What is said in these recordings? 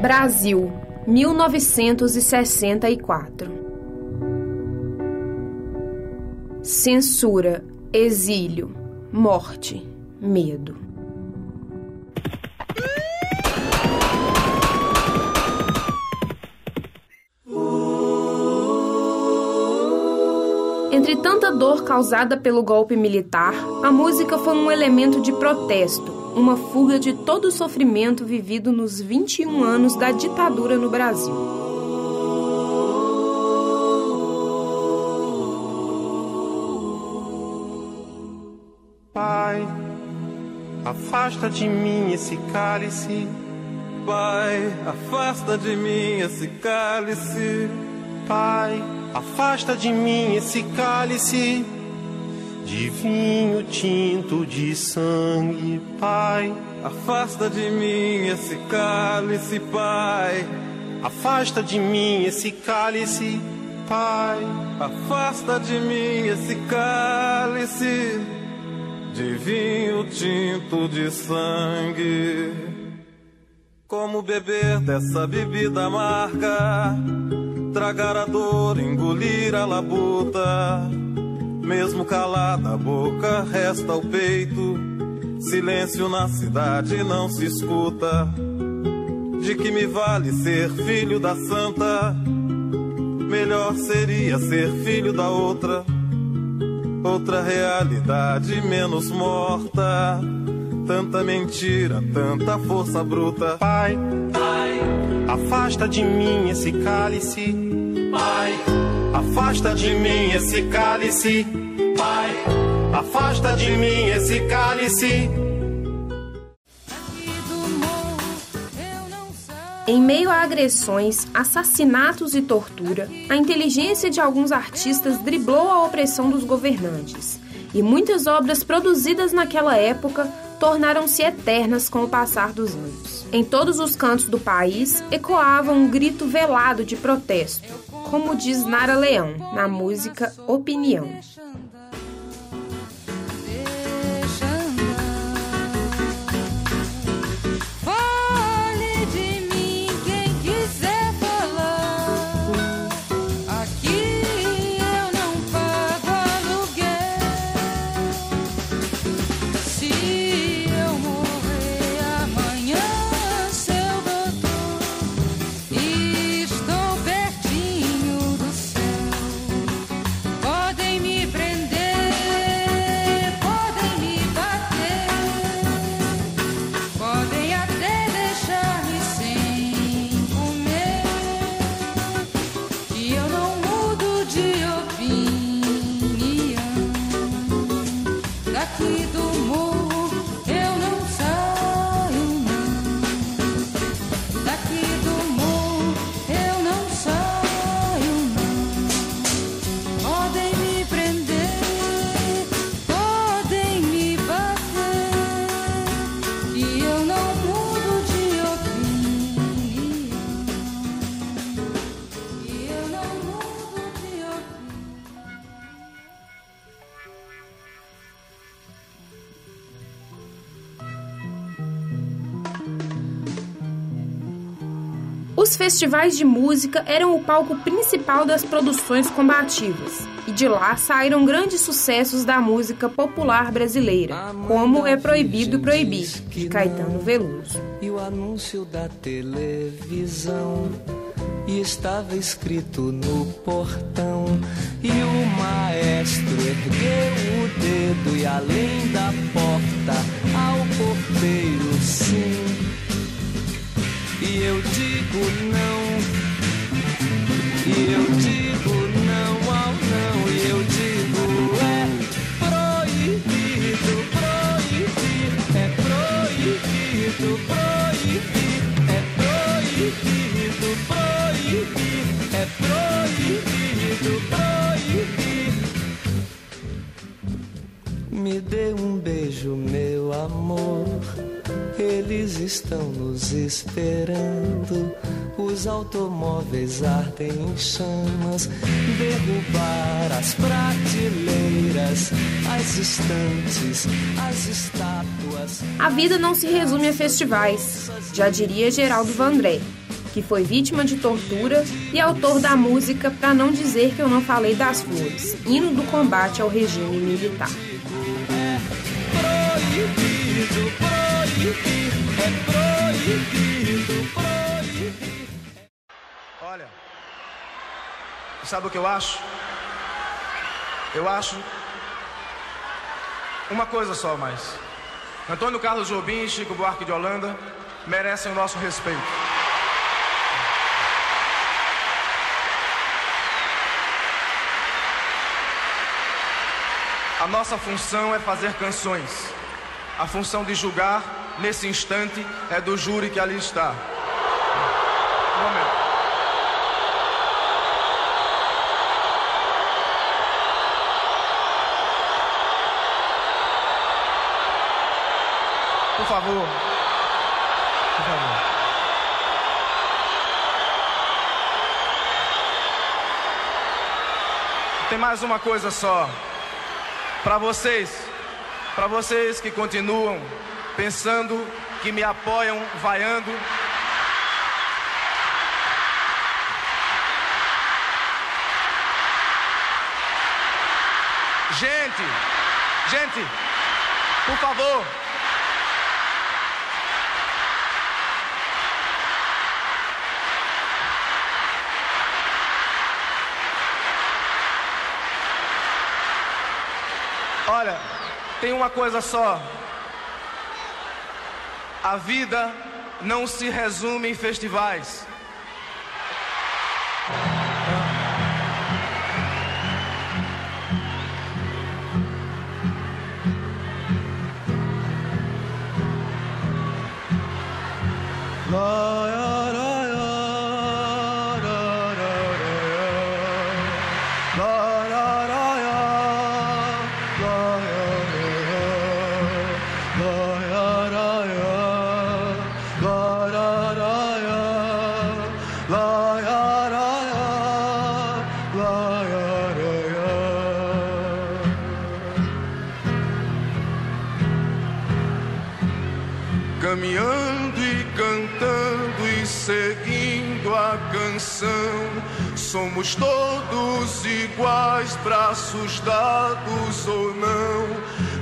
Brasil, 1964. Censura, exílio, morte, medo. Entre tanta dor causada pelo golpe militar, a música foi um elemento de protesto, uma fuga de todo o sofrimento vivido nos 21 anos da ditadura no Brasil. Pai, afasta de mim esse cálice. Pai, afasta de mim esse cálice. Pai, Afasta de mim esse cálice de vinho tinto de sangue, Pai. Afasta de mim esse cálice, Pai. Afasta de mim esse cálice, Pai. Afasta de mim esse cálice de vinho tinto de sangue. Como beber dessa bebida amarga? tragar a dor, engolir a labuta. Mesmo calada a boca, resta o peito. Silêncio na cidade não se escuta. De que me vale ser filho da santa? Melhor seria ser filho da outra. Outra realidade menos morta. Tanta mentira, tanta força bruta. Pai, pai, afasta de mim esse cálice Pai, afasta de mim esse cálice. Pai, afasta de mim esse cálice. Em meio a agressões, assassinatos e tortura, a inteligência de alguns artistas driblou a opressão dos governantes, e muitas obras produzidas naquela época tornaram-se eternas com o passar dos anos. Em todos os cantos do país ecoava um grito velado de protesto como diz Nara Leão na música Opinião. Os festivais de música eram o palco principal das produções combativas, e de lá saíram grandes sucessos da música popular brasileira, como É Proibido Proibir, de Caetano Veloso. E o anúncio da televisão e estava escrito no portão. E o maestro ergueu o dedo e além da porta ao porteiro sim. E eu digo não. E eu digo não ao não. E eu digo é proibido, proibir. É proibido, proibir. É proibido, proibir. É proibido, proibir. Me dê um beijo, meu amor eles estão nos esperando. Os automóveis ardem em chamas. Derrubar as prateleiras, as estantes, as estátuas A vida não se resume a festivais, já diria Geraldo Vandré, que foi vítima de tortura e autor da música Pra Não Dizer Que Eu Não Falei das Flores, hino do combate ao regime militar. É proibido, proibido, é proibido, proibido. Olha, sabe o que eu acho? Eu acho uma coisa só mais. Antônio Carlos Jobim e Chico Buarque de Holanda merecem o nosso respeito. A nossa função é fazer canções. A função de julgar, nesse instante, é do júri que ali está. Um momento. Por favor. Por favor. Tem mais uma coisa só. Para vocês, para vocês que continuam pensando, que me apoiam, vaiando. Gente, gente, por favor, Olha, tem uma coisa só. A vida não se resume em festivais. Caminhando e cantando e seguindo a canção. Somos todos iguais, braços dados ou não.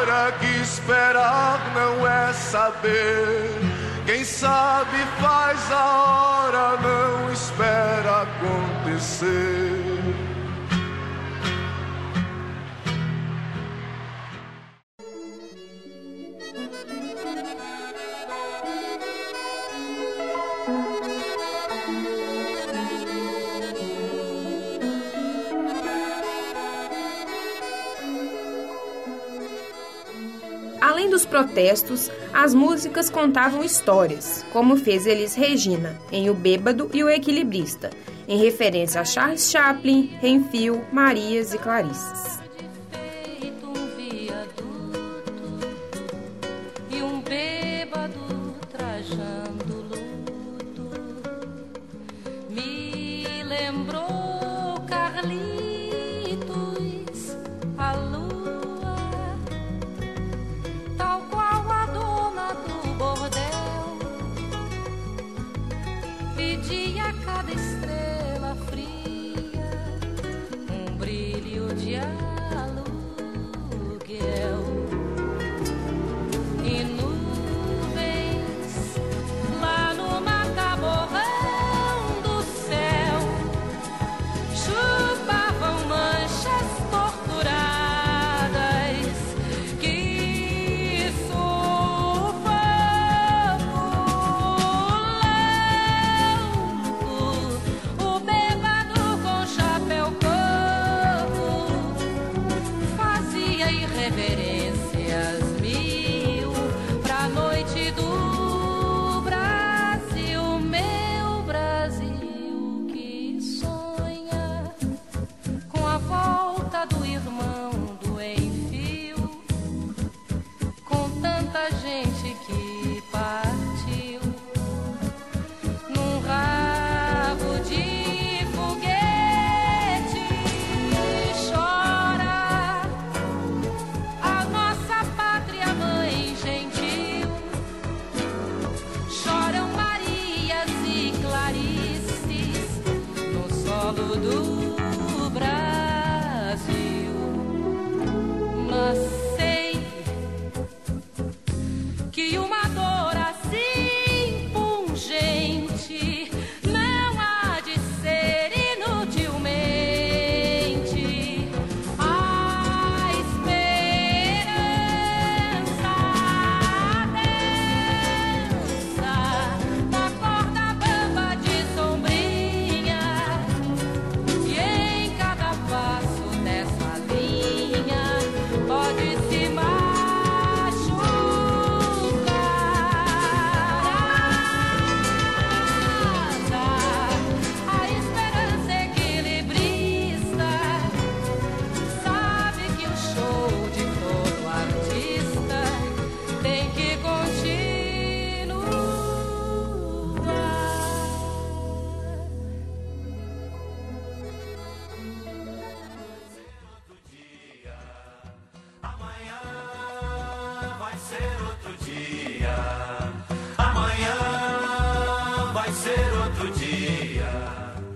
Embora, que esperar não é saber. Quem sabe faz a hora, não espera acontecer. Além dos protestos, as músicas contavam histórias, como fez Elis Regina, em O Bêbado e o Equilibrista, em referência a Charles Chaplin, Renfil, Marias e Clarices. Yeah.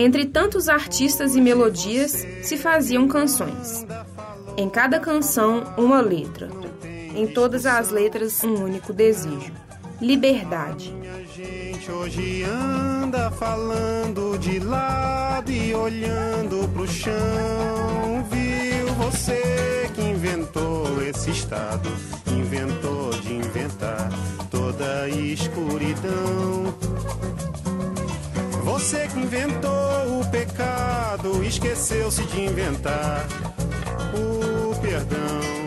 Entre tantos artistas e melodias se faziam canções. Em cada canção, uma letra. Em todas as letras, um único desejo: liberdade. gente hoje anda falando de lado e olhando pro chão. Viu você que inventou esse estado, inventou de inventar toda a escuridão. Você que inventou o pecado, esqueceu-se de inventar o perdão.